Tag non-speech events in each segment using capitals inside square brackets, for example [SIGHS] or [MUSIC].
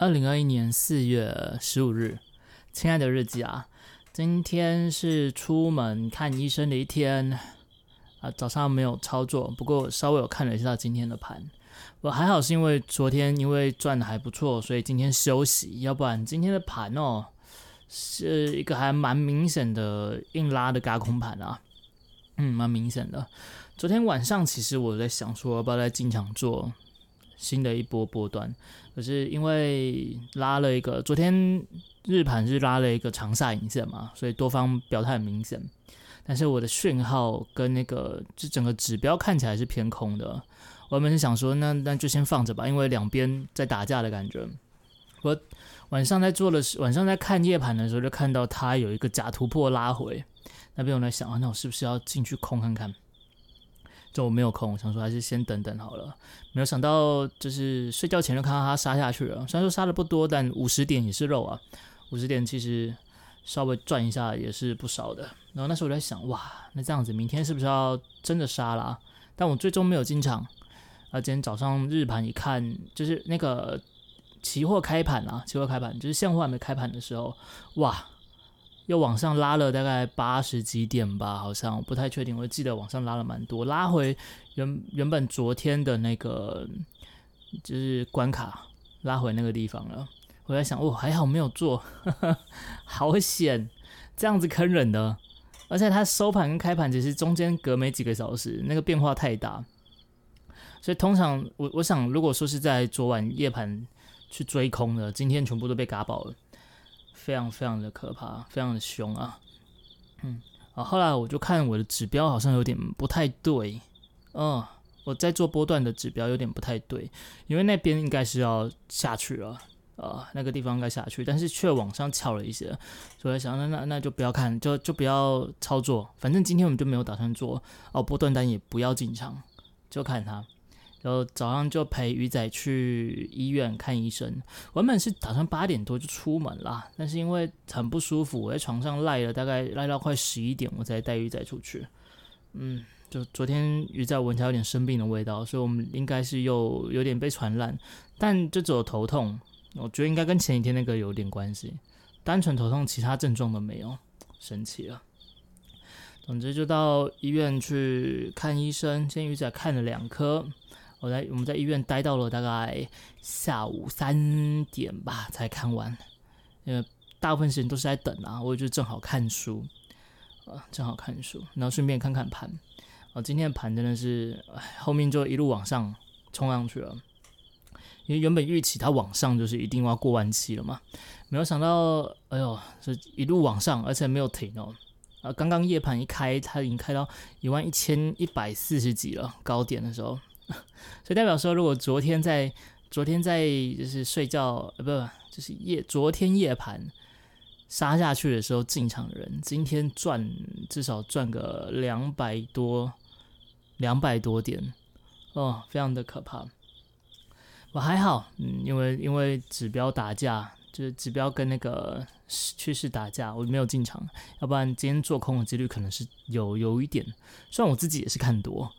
二零二一年四月十五日，亲爱的日记啊，今天是出门看医生的一天啊。早上没有操作，不过稍微有看了一下今天的盘。我还好是因为昨天因为赚的还不错，所以今天休息。要不然今天的盘哦，是一个还蛮明显的硬拉的嘎空盘啊。嗯，蛮明显的。昨天晚上其实我在想说，要不要再进场做新的一波波段？可是因为拉了一个，昨天日盘是拉了一个长下影线嘛，所以多方表态很明显。但是我的讯号跟那个，这整个指标看起来是偏空的。我原本是想说，那那就先放着吧，因为两边在打架的感觉。我晚上在做的是，晚上在看夜盘的时候，就看到它有一个假突破拉回。那边我在想啊，那我是不是要进去空看看？就我没有空，想说还是先等等好了。没有想到，就是睡觉前就看到它杀下去了。虽然说杀的不多，但五十点也是肉啊。五十点其实稍微赚一下也是不少的。然后那时候我在想，哇，那这样子明天是不是要真的杀了？但我最终没有进场。啊，今天早上日盘一看，就是那个期货开盘啊，期货开盘就是现货还没开盘的时候，哇！又往上拉了大概八十几点吧，好像不太确定，我记得往上拉了蛮多，拉回原原本昨天的那个就是关卡，拉回那个地方了。我在想，哦，还好没有做，好险，这样子坑人的。而且它收盘跟开盘其实中间隔没几个小时，那个变化太大，所以通常我我想，如果说是在昨晚夜盘去追空的，今天全部都被嘎爆了。非常非常的可怕，非常的凶啊！嗯，啊，后来我就看我的指标好像有点不太对，哦，我在做波段的指标有点不太对，因为那边应该是要下去了，啊，那个地方该下去，但是却往上翘了一些，所以想那那那就不要看，就就不要操作，反正今天我们就没有打算做哦，波段单也不要进场，就看它。然后早上就陪鱼仔去医院看医生。原本是打算八点多就出门啦，但是因为很不舒服，我在床上赖了大概赖到快十一点，我才带鱼仔出去。嗯，就昨天鱼仔闻起来有点生病的味道，所以我们应该是又有点被传染。但就只有头痛，我觉得应该跟前几天那个有点关系。单纯头痛，其他症状都没有，神奇了。总之就到医院去看医生，先鱼仔看了两颗。我在我们在医院待到了大概下午三点吧才看完，因为大部分时间都是在等啊，我就正好看书，啊，正好看书，然后顺便看看盘，啊，今天的盘真的是后面就一路往上冲上去了，因为原本预期它往上就是一定要过万七了嘛，没有想到，哎呦，这一路往上，而且没有停哦，啊，刚刚夜盘一开，它已经开到一万一千一百四十几了，高点的时候。[LAUGHS] 所以代表说，如果昨天在昨天在就是睡觉呃不就是夜昨天夜盘杀下去的时候进场的人，今天赚至少赚个两百多两百多点哦，非常的可怕。我还好，嗯，因为因为指标打架，就是指标跟那个趋势打架，我没有进场，要不然今天做空的几率可能是有有一点。虽然我自己也是看多。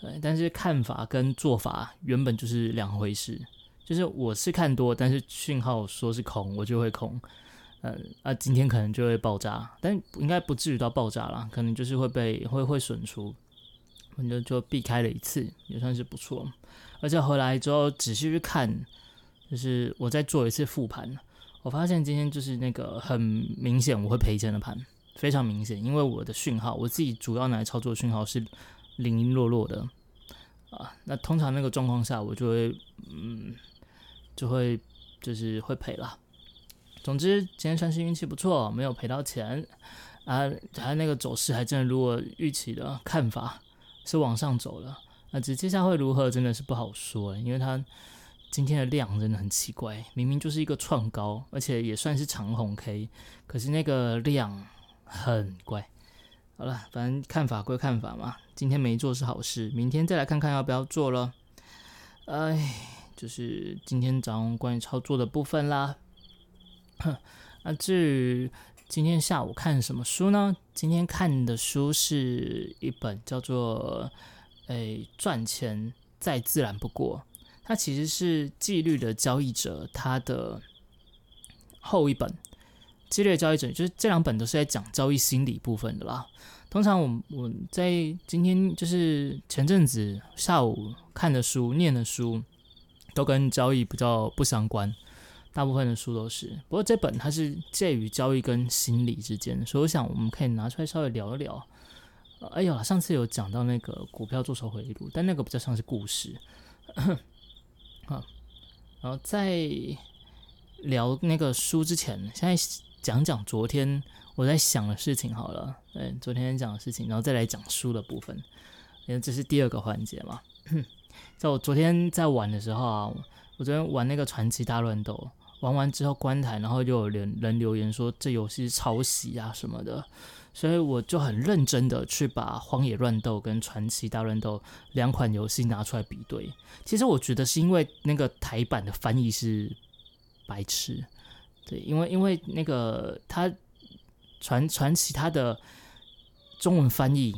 对，但是看法跟做法原本就是两回事。就是我是看多，但是讯号说是空，我就会空。嗯啊，今天可能就会爆炸，但应该不至于到爆炸了，可能就是会被会会损出。我就就避开了一次，也算是不错。而且回来之后仔细去看，就是我再做一次复盘，我发现今天就是那个很明显我会赔钱的盘，非常明显，因为我的讯号，我自己主要拿来操作讯号是。零零落落的啊，那通常那个状况下，我就会嗯，就会就是会赔了。总之，今天算是运气不错，没有赔到钱啊。它那个走势还真的如我预期的看法是往上走了。那只接下来会如何，真的是不好说，因为它今天的量真的很奇怪，明明就是一个创高，而且也算是长红 K，可是那个量很怪。好了，反正看法归看法嘛。今天没做是好事，明天再来看看要不要做了。哎，就是今天早上关于操作的部分啦。那至于今天下午看什么书呢？今天看的书是一本叫做《哎赚钱再自然不过》，它其实是纪律的交易者他的后一本。激烈交易者就是这两本都是在讲交易心理部分的啦。通常我我在今天就是前阵子下午看的书、念的书，都跟交易比较不相关。大部分的书都是，不过这本它是介于交易跟心理之间，所以我想我们可以拿出来稍微聊一聊。哎呀，上次有讲到那个股票做手回忆录，但那个比较像是故事。[COUGHS] 啊，然后在聊那个书之前，现在讲讲昨天我在想的事情好了。对，昨天讲的事情，然后再来讲书的部分，因为这是第二个环节嘛。[CLEARS THROAT] 在我昨天在玩的时候啊，我昨天玩那个传奇大乱斗。玩完之后关台，然后就有人人留言说这游戏抄袭啊什么的，所以我就很认真的去把《荒野乱斗》跟《传奇大乱斗》两款游戏拿出来比对。其实我觉得是因为那个台版的翻译是白痴，对，因为因为那个他传传奇他的中文翻译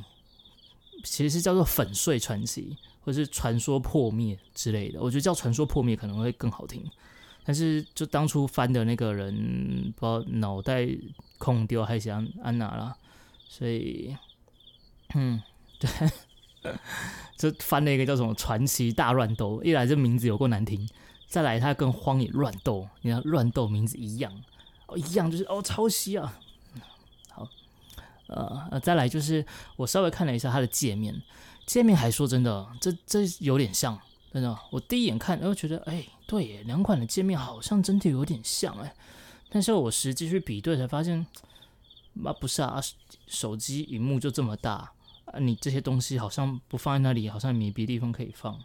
其实是叫做粉碎传奇，或是传说破灭之类的，我觉得叫传说破灭可能会更好听。但是，就当初翻的那个人，不知道脑袋空丢还是安安哪了，所以，嗯，[LAUGHS] 对，就翻了一个叫什么《传奇大乱斗》，一来这名字有够难听，再来它跟《荒野乱斗》，你看乱斗名字一样，哦，一样就是哦抄袭啊。好，呃呃，再来就是我稍微看了一下它的界面，界面还说真的，这这有点像。真的，我第一眼看，然后觉得，哎，对耶，两款的界面好像真的有点像哎，但是我实际去比对才发现，啊，不是啊，手机荧幕就这么大啊，你这些东西好像不放在那里，好像没别的地方可以放。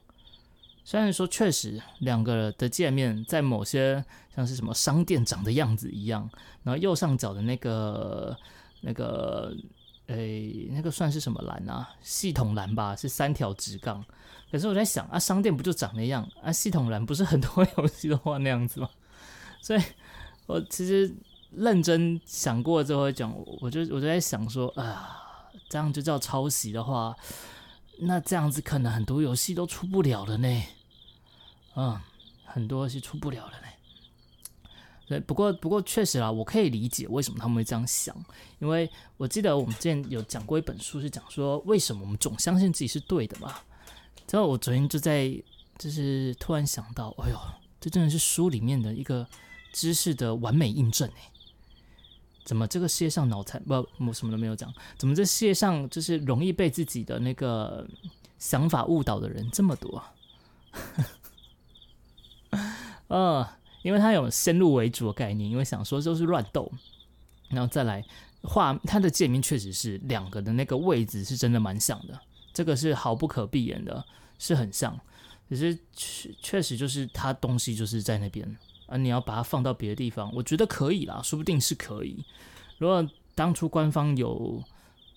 虽然说确实两个的界面在某些像是什么商店长的样子一样，然后右上角的那个那个，诶，那个算是什么栏啊？系统栏吧，是三条直杠。可是我在想啊，商店不就长那样啊？系统栏不是很多 [LAUGHS] 游戏都画那样子吗？所以我其实认真想过之后讲，我就我就在想说啊，这样就叫抄袭的话，那这样子可能很多游戏都出不了了呢。嗯，很多游戏出不了了呢。对，不过不过确实啦，我可以理解为什么他们会这样想，因为我记得我们之前有讲过一本书，是讲说为什么我们总相信自己是对的嘛。之后我昨天就在，就是突然想到，哎呦，这真的是书里面的一个知识的完美印证哎！怎么这个世界上脑残不，我什么都没有讲，怎么这世界上就是容易被自己的那个想法误导的人这么多？[LAUGHS] 呃，因为他有先入为主的概念，因为想说就是乱斗，然后再来画他的界面，确实是两个的那个位置是真的蛮像的。这个是毫不可避免的，是很像，可是确确实就是他东西就是在那边啊，你要把它放到别的地方，我觉得可以啦，说不定是可以。如果当初官方有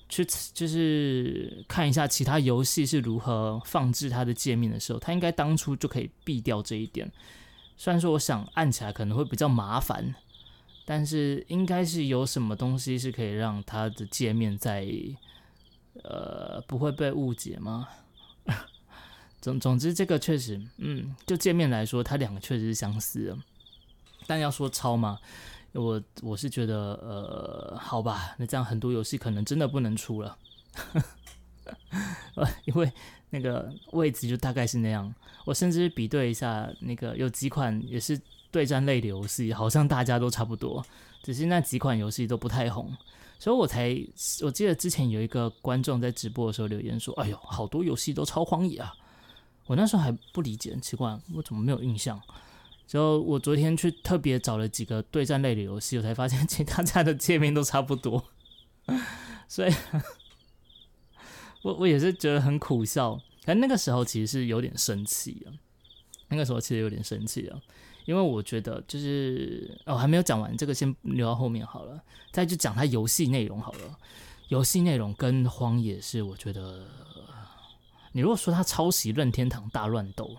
去就是看一下其他游戏是如何放置它的界面的时候，它应该当初就可以避掉这一点。虽然说我想按起来可能会比较麻烦，但是应该是有什么东西是可以让它的界面在。呃，不会被误解吗？[LAUGHS] 总总之，这个确实，嗯，就界面来说，它两个确实是相似的。但要说抄吗？我我是觉得，呃，好吧，那这样很多游戏可能真的不能出了。呃，[LAUGHS] 因为那个位置就大概是那样。我甚至比对一下，那个有几款也是对战类的游戏，好像大家都差不多，只是那几款游戏都不太红。所以我才我记得之前有一个观众在直播的时候留言说：“哎呦，好多游戏都超荒野啊！”我那时候还不理解，很奇怪，我怎么没有印象？就我昨天去特别找了几个对战类的游戏，我才发现 [LAUGHS] 其他家的界面都差不多。[LAUGHS] 所以，[LAUGHS] 我我也是觉得很苦笑。但那个时候其实是有点生气啊，那个时候其实有点生气啊。因为我觉得就是哦，还没有讲完，这个先留到后面好了。再就讲它游戏内容好了。游戏内容跟荒野是，我觉得你如果说它抄袭任天堂大乱斗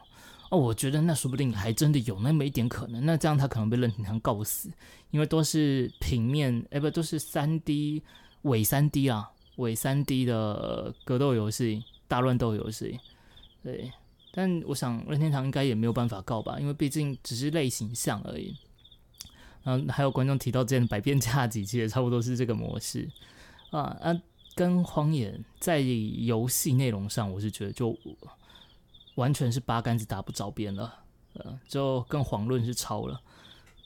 哦，我觉得那说不定还真的有那么一点可能。那这样他可能被任天堂告死，因为都是平面，哎不，都是三 D 伪三 D 啊，伪三 D 的格斗游戏、大乱斗游戏，对。但我想任天堂应该也没有办法告吧，因为毕竟只是类型像而已。然后还有观众提到之前百变恰吉，其实也差不多是这个模式啊啊，跟荒野在游戏内容上，我是觉得就完全是八竿子打不着边了，呃，就更遑论是抄了。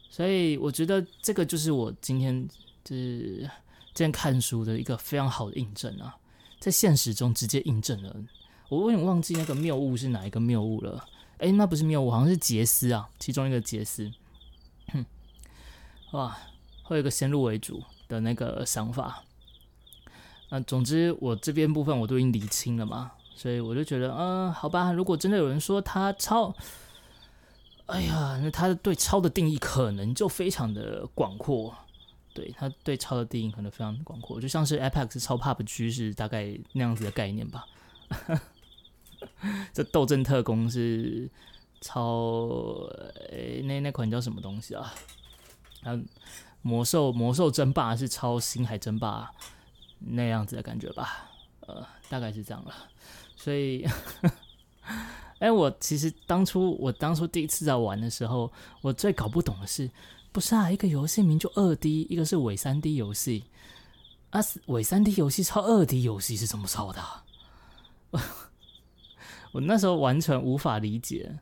所以我觉得这个就是我今天就是今天看书的一个非常好的印证啊，在现实中直接印证了。我有点忘记那个谬误是哪一个谬误了，诶，那不是谬误，好像是杰斯啊，其中一个杰斯。哼 [COUGHS] 哇，会有一个先入为主的那个想法。那总之，我这边部分我都已经理清了嘛，所以我就觉得，嗯，好吧，如果真的有人说他超，哎呀，那他对超的定义可能就非常的广阔，对他对超的定义可能非常广阔，就像是 Apex 超 PUBG 是大概那样子的概念吧。[LAUGHS] 这斗阵特工是超，诶，那那款叫什么东西啊？嗯，魔兽魔兽争霸是超星海争霸那样子的感觉吧？呃，大概是这样了。所以，哎，我其实当初我当初第一次在玩的时候，我最搞不懂的是，不是啊，一个游戏名就二 D，一个是伪三 D 游戏，啊，伪三 D 游戏抄二 D 游戏是怎么抄的？[LAUGHS] 我那时候完全无法理解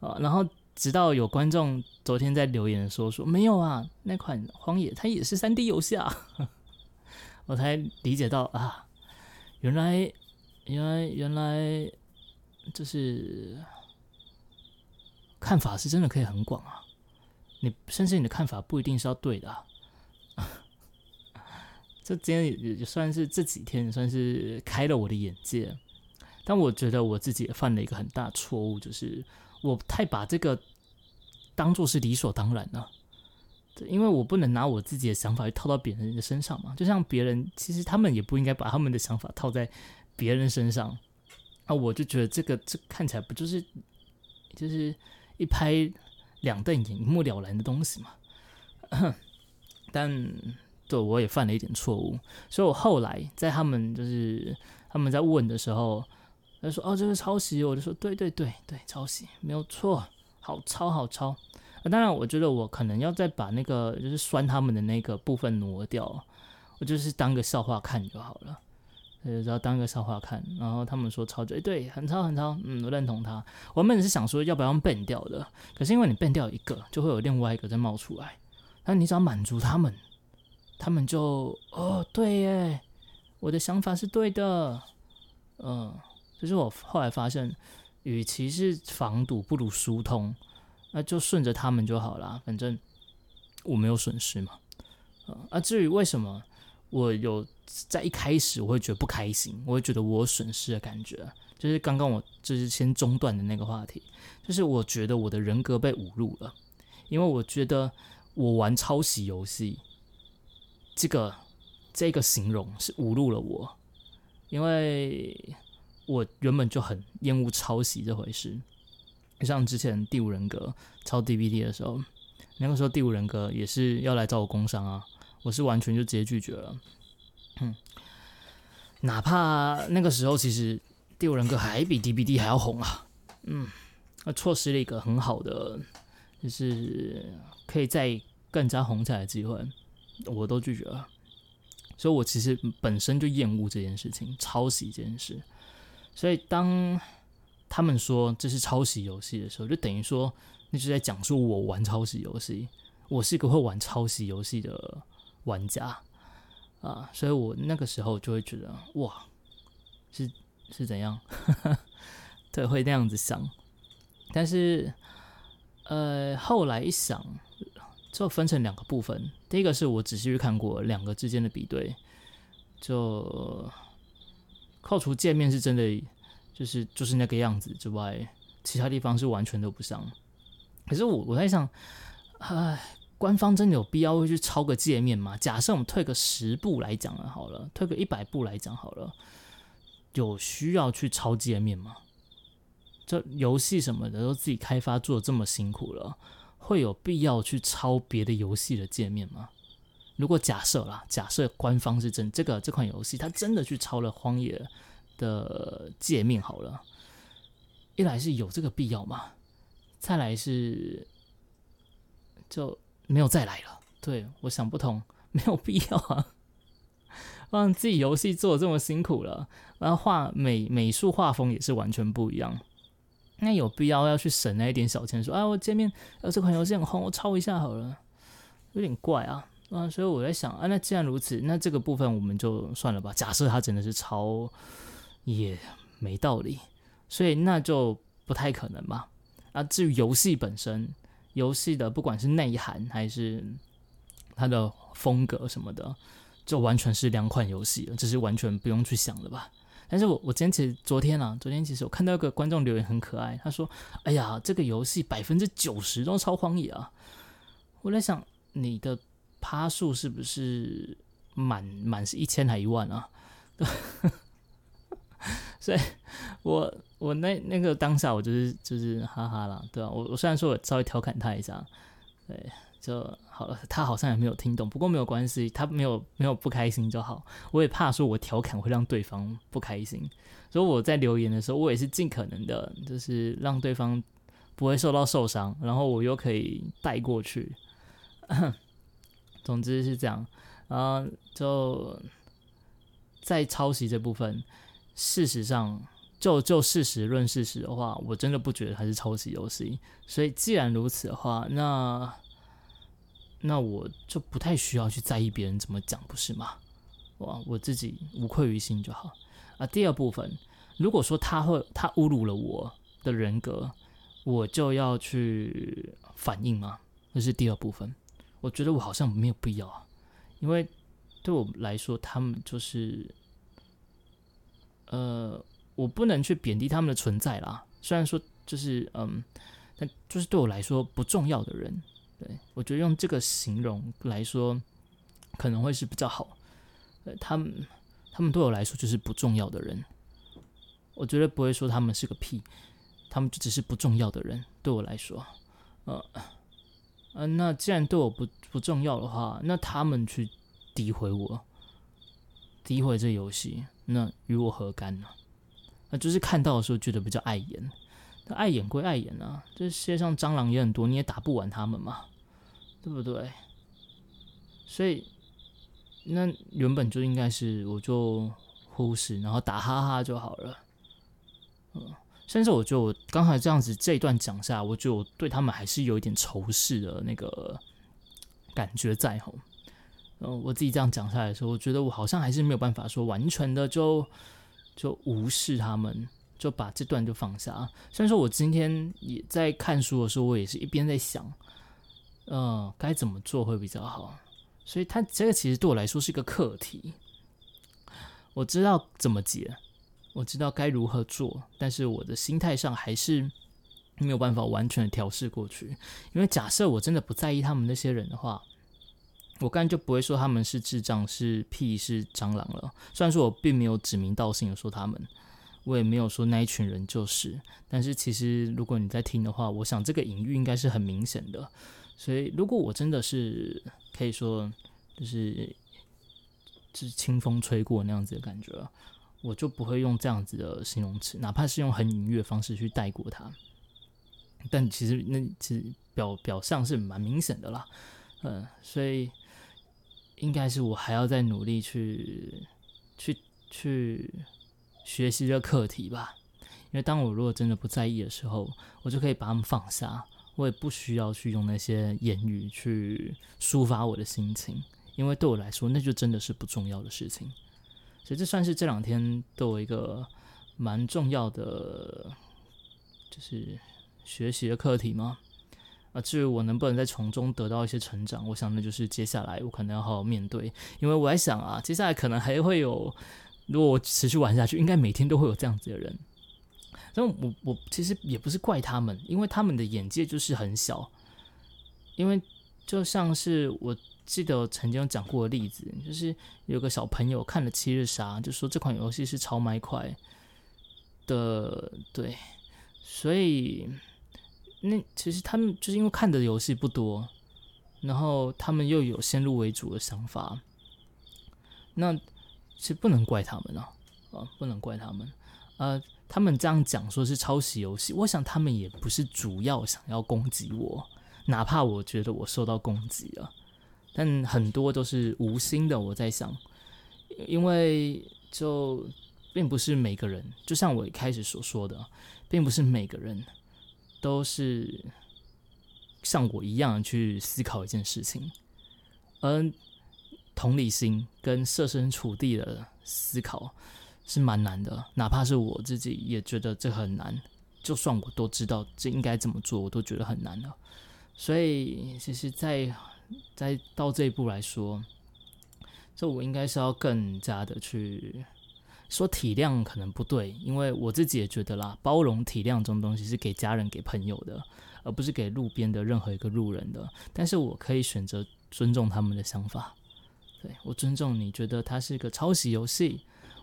啊，然后。直到有观众昨天在留言说说没有啊，那款《荒野》它也是三 D 游戏啊，[LAUGHS] 我才理解到啊，原来原来原来就是 [SIGHS] 看法是真的可以很广啊，你甚至你的看法不一定是要对的，[LAUGHS] 这今天也也算是这几天算是开了我的眼界，但我觉得我自己也犯了一个很大错误，就是。我太把这个当做是理所当然了，因为我不能拿我自己的想法去套到别人的身上嘛。就像别人，其实他们也不应该把他们的想法套在别人身上。啊，我就觉得这个这看起来不就是就是一拍两瞪眼、一目了然的东西嘛？[COUGHS] 但对我也犯了一点错误，所以我后来在他们就是他们在问的时候。他说：“哦，这个抄袭。”我就说：“对对对对，抄袭没有错，好抄好抄。”啊，当然，我觉得我可能要再把那个就是酸他们的那个部分挪掉，我就是当个笑话看就好了。呃，只要当个笑话看。然后他们说抄对，对，很超很超。嗯，我认同他。我本是想说要不要用变掉的，可是因为你变掉一个，就会有另外一个再冒出来。那你只要满足他们，他们就哦，对耶，我的想法是对的，嗯。就是我后来发现，与其是防堵，不如疏通，那就顺着他们就好了，反正我没有损失嘛。啊，至于为什么我有在一开始我会觉得不开心，我会觉得我损失的感觉，就是刚刚我就是先中断的那个话题，就是我觉得我的人格被侮辱了，因为我觉得我玩抄袭游戏，这个这个形容是侮辱了我，因为。我原本就很厌恶抄袭这回事，像之前第五人格抄 DVD 的时候，那个时候第五人格也是要来找我工商啊，我是完全就直接拒绝了。嗯，哪怕那个时候其实第五人格还比 DVD 还要红啊，嗯，那错失了一个很好的，就是可以再更加红起来的机会，我都拒绝了。所以我其实本身就厌恶这件事情，抄袭这件事。所以，当他们说这是抄袭游戏的时候，就等于说，那就在讲述我玩抄袭游戏，我是一个会玩抄袭游戏的玩家啊，所以我那个时候就会觉得，哇，是是怎样？[LAUGHS] 对，会那样子想。但是，呃，后来一想，就分成两个部分。第一个是我仔细去看过两个之间的比对，就。扣除界面是真的，就是就是那个样子之外，其他地方是完全都不像。可是我我在想，唉，官方真的有必要会去抄个界面吗？假设我们退个十步来讲了好了，退个一百步来讲好了，有需要去抄界面吗？这游戏什么的都自己开发做这么辛苦了，会有必要去抄别的游戏的界面吗？如果假设啦，假设官方是真这个这款游戏，它真的去抄了《荒野》的界面好了，一来是有这个必要吗？再来是就没有再来了。对我想不通，[LAUGHS] 没有必要啊。[LAUGHS] 让自己游戏做的这么辛苦了，然后画美美术画风也是完全不一样。那有必要要去省那一点小钱，说啊，我见面呃这款游戏很红，我抄一下好了，有点怪啊啊！所以我在想啊，那既然如此，那这个部分我们就算了吧。假设他真的是抄，也没道理，所以那就不太可能吧。啊，至于游戏本身，游戏的不管是内涵还是它的风格什么的，就完全是两款游戏，这是完全不用去想的吧。但是我我今天其实昨天啊，昨天其实我看到一个观众留言很可爱，他说：“哎呀，这个游戏百分之九十都超荒野啊！”我在想，你的趴数是不是满满是一千还一万啊？[LAUGHS] 所以，我我那那个当下我就是就是哈哈啦，对吧？我我虽然说我稍微调侃他一下，对。就好了，他好像也没有听懂，不过没有关系，他没有没有不开心就好。我也怕说我调侃会让对方不开心，所以我在留言的时候，我也是尽可能的，就是让对方不会受到受伤，然后我又可以带过去。[COUGHS] 总之是这样，然后就在抄袭这部分，事实上就就事实论事实的话，我真的不觉得它是抄袭游戏。所以既然如此的话，那。那我就不太需要去在意别人怎么讲，不是吗？哇，我自己无愧于心就好。啊，第二部分，如果说他会他侮辱了我的人格，我就要去反应吗？这是第二部分。我觉得我好像没有必要啊，因为对我来说，他们就是，呃，我不能去贬低他们的存在啦。虽然说就是，嗯，但就是对我来说不重要的人。对，我觉得用这个形容来说，可能会是比较好。呃，他们，他们对我来说就是不重要的人。我绝对不会说他们是个屁，他们就只是不重要的人。对我来说，呃，呃，那既然对我不不重要的话，那他们去诋毁我，诋毁这游戏，那与我何干呢？那就是看到的时候觉得比较碍眼。那碍眼归碍眼啊，这世界上蟑螂也很多，你也打不完他们嘛，对不对？所以那原本就应该是我就忽视，然后打哈哈就好了。嗯，甚至我就刚才这样子这一段讲下，我就对他们还是有一点仇视的那个感觉在吼。嗯，我自己这样讲下来的时候，我觉得我好像还是没有办法说完全的就就无视他们。就把这段就放下。虽然说我今天也在看书的时候，我也是一边在想，呃，该怎么做会比较好。所以，他这个其实对我来说是一个课题。我知道怎么解，我知道该如何做，但是我的心态上还是没有办法完全的调试过去。因为假设我真的不在意他们那些人的话，我刚才就不会说他们是智障、是屁、是蟑螂了。虽然说我并没有指名道姓的说他们。我也没有说那一群人就是，但是其实如果你在听的话，我想这个隐喻应该是很明显的。所以如果我真的是可以说，就是就是清风吹过那样子的感觉，我就不会用这样子的形容词，哪怕是用很隐喻的方式去带过它。但其实那其实表表象是蛮明显的啦，嗯，所以应该是我还要再努力去去去。学习这课题吧，因为当我如果真的不在意的时候，我就可以把他们放下，我也不需要去用那些言语去抒发我的心情，因为对我来说，那就真的是不重要的事情。所以这算是这两天对我一个蛮重要的，就是学习的课题吗？啊，至于我能不能在从中得到一些成长，我想那就是接下来我可能要好好面对，因为我在想啊，接下来可能还会有。如果我持续玩下去，应该每天都会有这样子的人。但我我其实也不是怪他们，因为他们的眼界就是很小。因为就像是我记得曾经讲过的例子，就是有个小朋友看了《七日杀》，就说这款游戏是超麦块的，对。所以那其实他们就是因为看的游戏不多，然后他们又有先入为主的想法，那。其实不能怪他们啊，啊，不能怪他们，呃，他们这样讲说是抄袭游戏，我想他们也不是主要想要攻击我，哪怕我觉得我受到攻击了，但很多都是无心的。我在想，因为就并不是每个人，就像我一开始所说的，并不是每个人都是像我一样去思考一件事情，而同理心跟设身处地的思考。是蛮难的，哪怕是我自己也觉得这很难。就算我都知道这应该怎么做，我都觉得很难了。所以，其实，在在到这一步来说，这我应该是要更加的去说体谅，可能不对，因为我自己也觉得啦，包容体谅这种东西是给家人、给朋友的，而不是给路边的任何一个路人的。但是我可以选择尊重他们的想法，对我尊重你觉得它是一个抄袭游戏。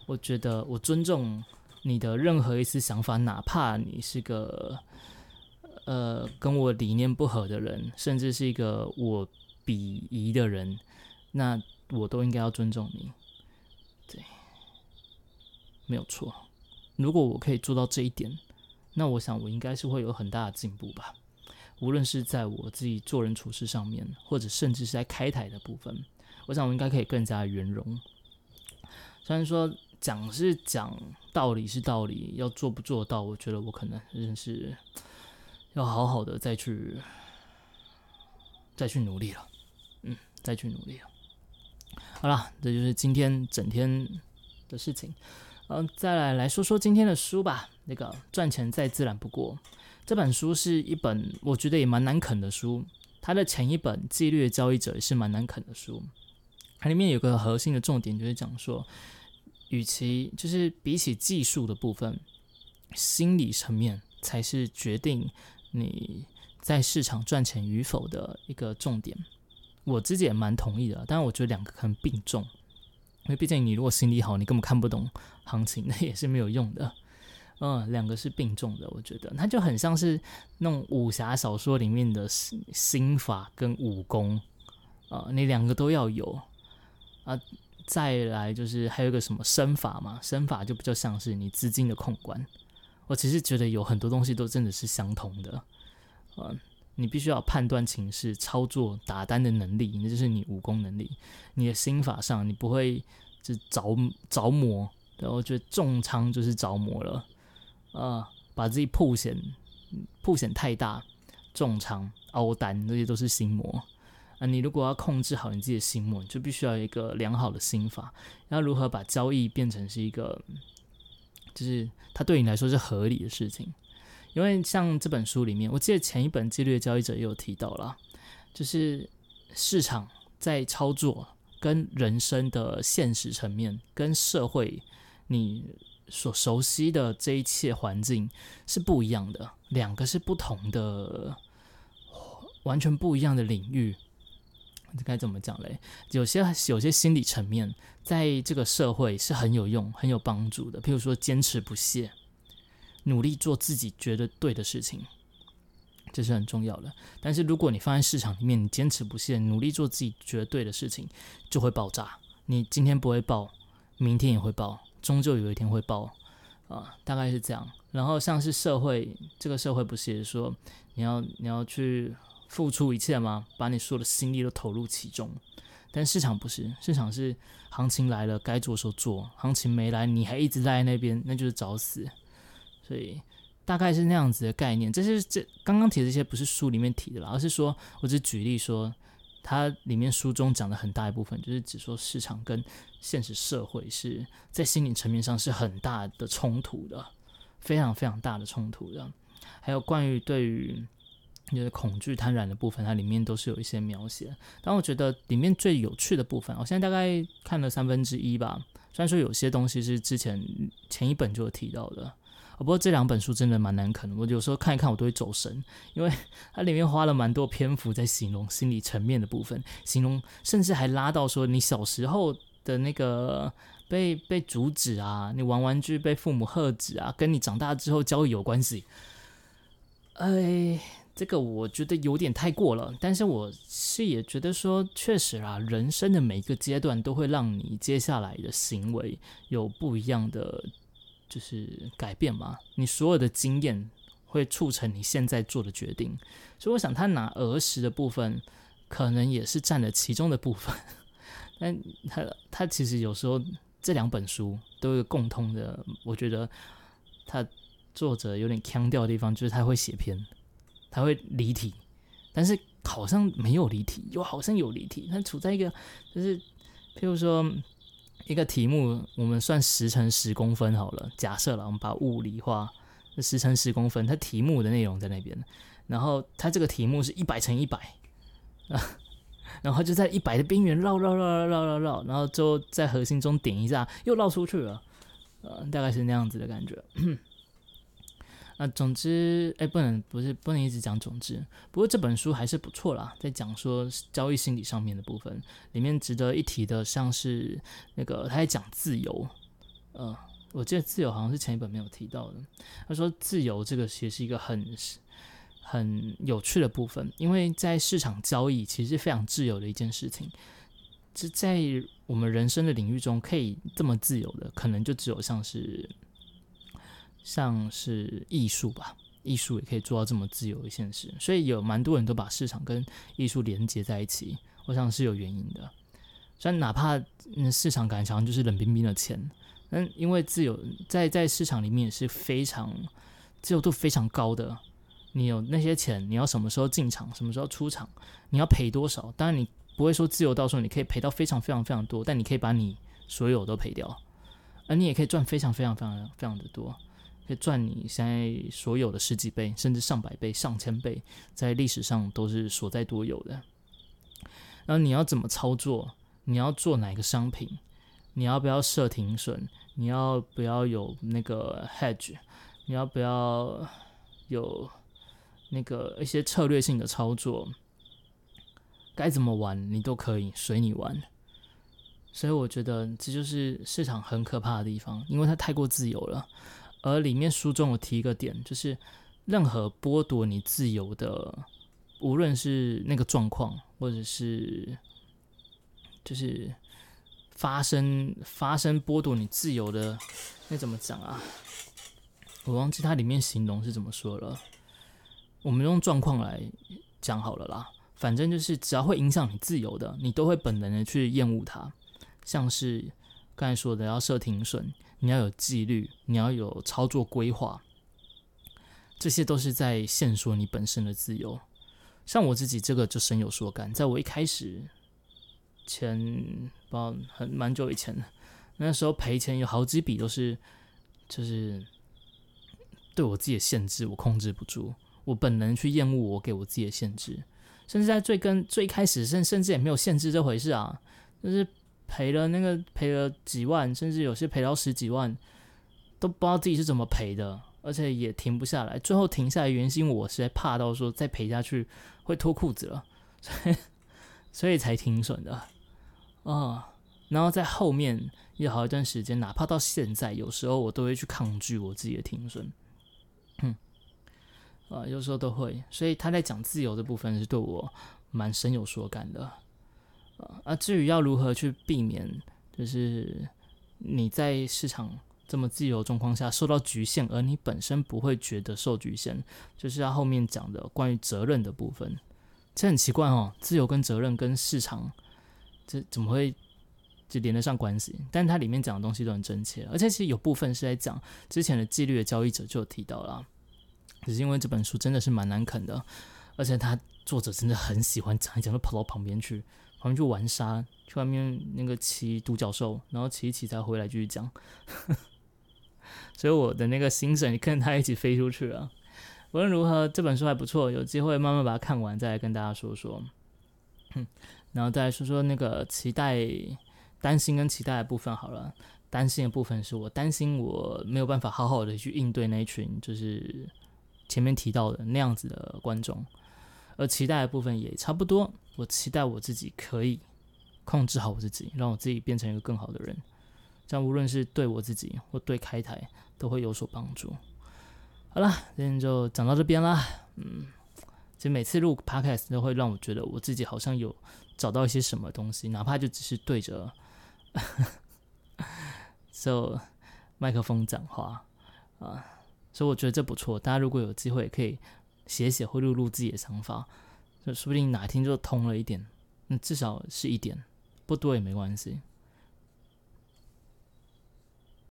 我觉得我尊重你的任何一次想法，哪怕你是个呃跟我理念不合的人，甚至是一个我鄙夷的人，那我都应该要尊重你。对，没有错。如果我可以做到这一点，那我想我应该是会有很大的进步吧。无论是在我自己做人处事上面，或者甚至是在开台的部分，我想我应该可以更加圆融。虽然说。讲是讲道理是道理，要做不做到，我觉得我可能真是要好好的再去再去努力了，嗯，再去努力了。好了，这就是今天整天的事情。嗯，再来来说说今天的书吧。那个赚钱再自然不过，这本书是一本我觉得也蛮难啃的书。它的前一本《纪律交易者》也是蛮难啃的书。它里面有个核心的重点，就是讲说。与其就是比起技术的部分，心理层面才是决定你在市场赚钱与否的一个重点。我自己也蛮同意的，但是我觉得两个可能并重，因为毕竟你如果心理好，你根本看不懂行情，那 [LAUGHS] 也是没有用的。嗯，两个是并重的，我觉得它就很像是那种武侠小说里面的心法跟武功啊，你两个都要有啊。再来就是还有一个什么身法嘛，身法就比较像是你资金的控管。我其实觉得有很多东西都真的是相同的，嗯，你必须要判断情势、操作打单的能力，那就是你武功能力。你的心法上，你不会就着着魔，对，我觉得重仓就是着魔了，啊，把自己铺险铺险太大，重仓凹单，这些都是心魔。啊，你如果要控制好你自己的心魔，就必须要有一个良好的心法。要如何把交易变成是一个，就是它对你来说是合理的事情？因为像这本书里面，我记得前一本《纪律交易者》也有提到了，就是市场在操作跟人生的现实层面，跟社会你所熟悉的这一切环境是不一样的，两个是不同的，完全不一样的领域。这该怎么讲嘞？有些有些心理层面，在这个社会是很有用、很有帮助的。譬如说，坚持不懈，努力做自己觉得对的事情，这是很重要的。但是，如果你放在市场里面，你坚持不懈，努力做自己觉得对的事情，就会爆炸。你今天不会爆，明天也会爆，终究有一天会爆啊，大概是这样。然后，像是社会，这个社会不是也说，你要你要去。付出一切吗？把你所有的心力都投入其中，但市场不是，市场是行情来了该做时候做，行情没来你还一直在那边，那就是找死。所以大概是那样子的概念。这是这刚刚提的这些不是书里面提的了，而是说我只举例说，它里面书中讲的很大一部分就是指说市场跟现实社会是在心理层面上是很大的冲突的，非常非常大的冲突的。还有关于对于。就是恐惧、贪婪的部分，它里面都是有一些描写。但我觉得里面最有趣的部分，我现在大概看了三分之一吧。虽然说有些东西是之前前一本就有提到的，不过这两本书真的蛮难啃。我有时候看一看，我都会走神，因为 [LAUGHS] 它里面花了蛮多篇幅在形容心理层面的部分，形容甚至还拉到说你小时候的那个被被阻止啊，你玩玩具被父母喝止啊，跟你长大之后交易有关系。哎。这个我觉得有点太过了，但是我是也觉得说，确实啊，人生的每一个阶段都会让你接下来的行为有不一样的就是改变嘛，你所有的经验会促成你现在做的决定。所以我想他拿儿时的部分，可能也是占了其中的部分。[LAUGHS] 但他他其实有时候这两本书都有共通的，我觉得他作者有点腔调的地方，就是他会写偏，他会离题，但是好像没有离题，又好像有离题。他处在一个就是，譬如说一个题目，我们算十乘十公分好了，假设了，我们把物理化，十乘十公分，它题目的内容在那边，然后它这个题目是一百乘一百啊。然后就在一百的边缘绕绕绕绕绕绕绕，然后就在核心中点一下，又绕出去了，呃，大概是那样子的感觉。啊，总之，哎，不能不是不能一直讲总之，不过这本书还是不错啦，在讲说交易心理上面的部分，里面值得一提的，像是那个他在讲自由，呃，我记得自由好像是前一本没有提到的，他说自由这个其实是一个很。很有趣的部分，因为在市场交易其实是非常自由的一件事情。这在我们人生的领域中，可以这么自由的，可能就只有像是像是艺术吧。艺术也可以做到这么自由的一件事，所以有蛮多人都把市场跟艺术连接在一起。我想是有原因的。虽然哪怕嗯市场感觉好像就是冷冰冰的钱，但因为自由在在市场里面也是非常自由度非常高的。你有那些钱，你要什么时候进场，什么时候出场，你要赔多少？当然，你不会说自由到时候你可以赔到非常非常非常多，但你可以把你所有都赔掉，而你也可以赚非常非常非常非常的多，可以赚你现在所有的十几倍，甚至上百倍、上千倍，在历史上都是所在多有的。然后你要怎么操作？你要做哪个商品？你要不要设停损？你要不要有那个 hedge？你要不要有？那个一些策略性的操作，该怎么玩你都可以随你玩，所以我觉得这就是市场很可怕的地方，因为它太过自由了。而里面书中有提一个点，就是任何剥夺你自由的，无论是那个状况，或者是就是发生发生剥夺你自由的，那怎么讲啊？我忘记它里面形容是怎么说了。我们用状况来讲好了啦，反正就是只要会影响你自由的，你都会本能的去厌恶它。像是刚才说的，要设停损，你要有纪律，你要有操作规划，这些都是在限缩你本身的自由。像我自己这个就深有所感，在我一开始前不知道很蛮久以前，那时候赔钱有好几笔都是，就是对我自己的限制，我控制不住。我本能去厌恶我给我自己的限制，甚至在最根最开始甚甚至也没有限制这回事啊，就是赔了那个赔了几万，甚至有些赔到十几万，都不知道自己是怎么赔的，而且也停不下来。最后停下来原因，我实在怕到说再赔下去会脱裤子了，所 [LAUGHS] 以所以才停损的啊。然后在后面也好一段时间，哪怕到现在，有时候我都会去抗拒我自己的停损。啊，有时候都会，所以他在讲自由的部分是对我蛮深有所感的。啊，至于要如何去避免，就是你在市场这么自由状况下受到局限，而你本身不会觉得受局限，就是他后面讲的关于责任的部分。这很奇怪哦，自由跟责任跟市场，这怎么会就连得上关系？但它里面讲的东西都很真切，而且其实有部分是在讲之前的纪律的交易者就有提到了。只是因为这本书真的是蛮难啃的，而且他作者真的很喜欢讲一讲，就跑到旁边去，好像去玩沙，去外面那个骑独角兽，然后骑一骑才回来继续讲。[LAUGHS] 所以我的那个心神跟着他一起飞出去了。无论如何，这本书还不错，有机会慢慢把它看完，再来跟大家说说。[COUGHS] 然后再来说说那个期待、担心跟期待的部分好了。担心的部分是我担心我没有办法好好的去应对那一群，就是。前面提到的那样子的观众，而期待的部分也差不多。我期待我自己可以控制好我自己，让我自己变成一个更好的人。这样无论是对我自己或对开台都会有所帮助。好了，今天就讲到这边啦。嗯，其实每次录 podcast 都会让我觉得我自己好像有找到一些什么东西，哪怕就只是对着，[LAUGHS] so 麦克风讲话啊，所以我觉得这不错。大家如果有机会可以写写会录入自己的想法，就说不定哪天就通了一点，那，至少是一点，不多也没关系。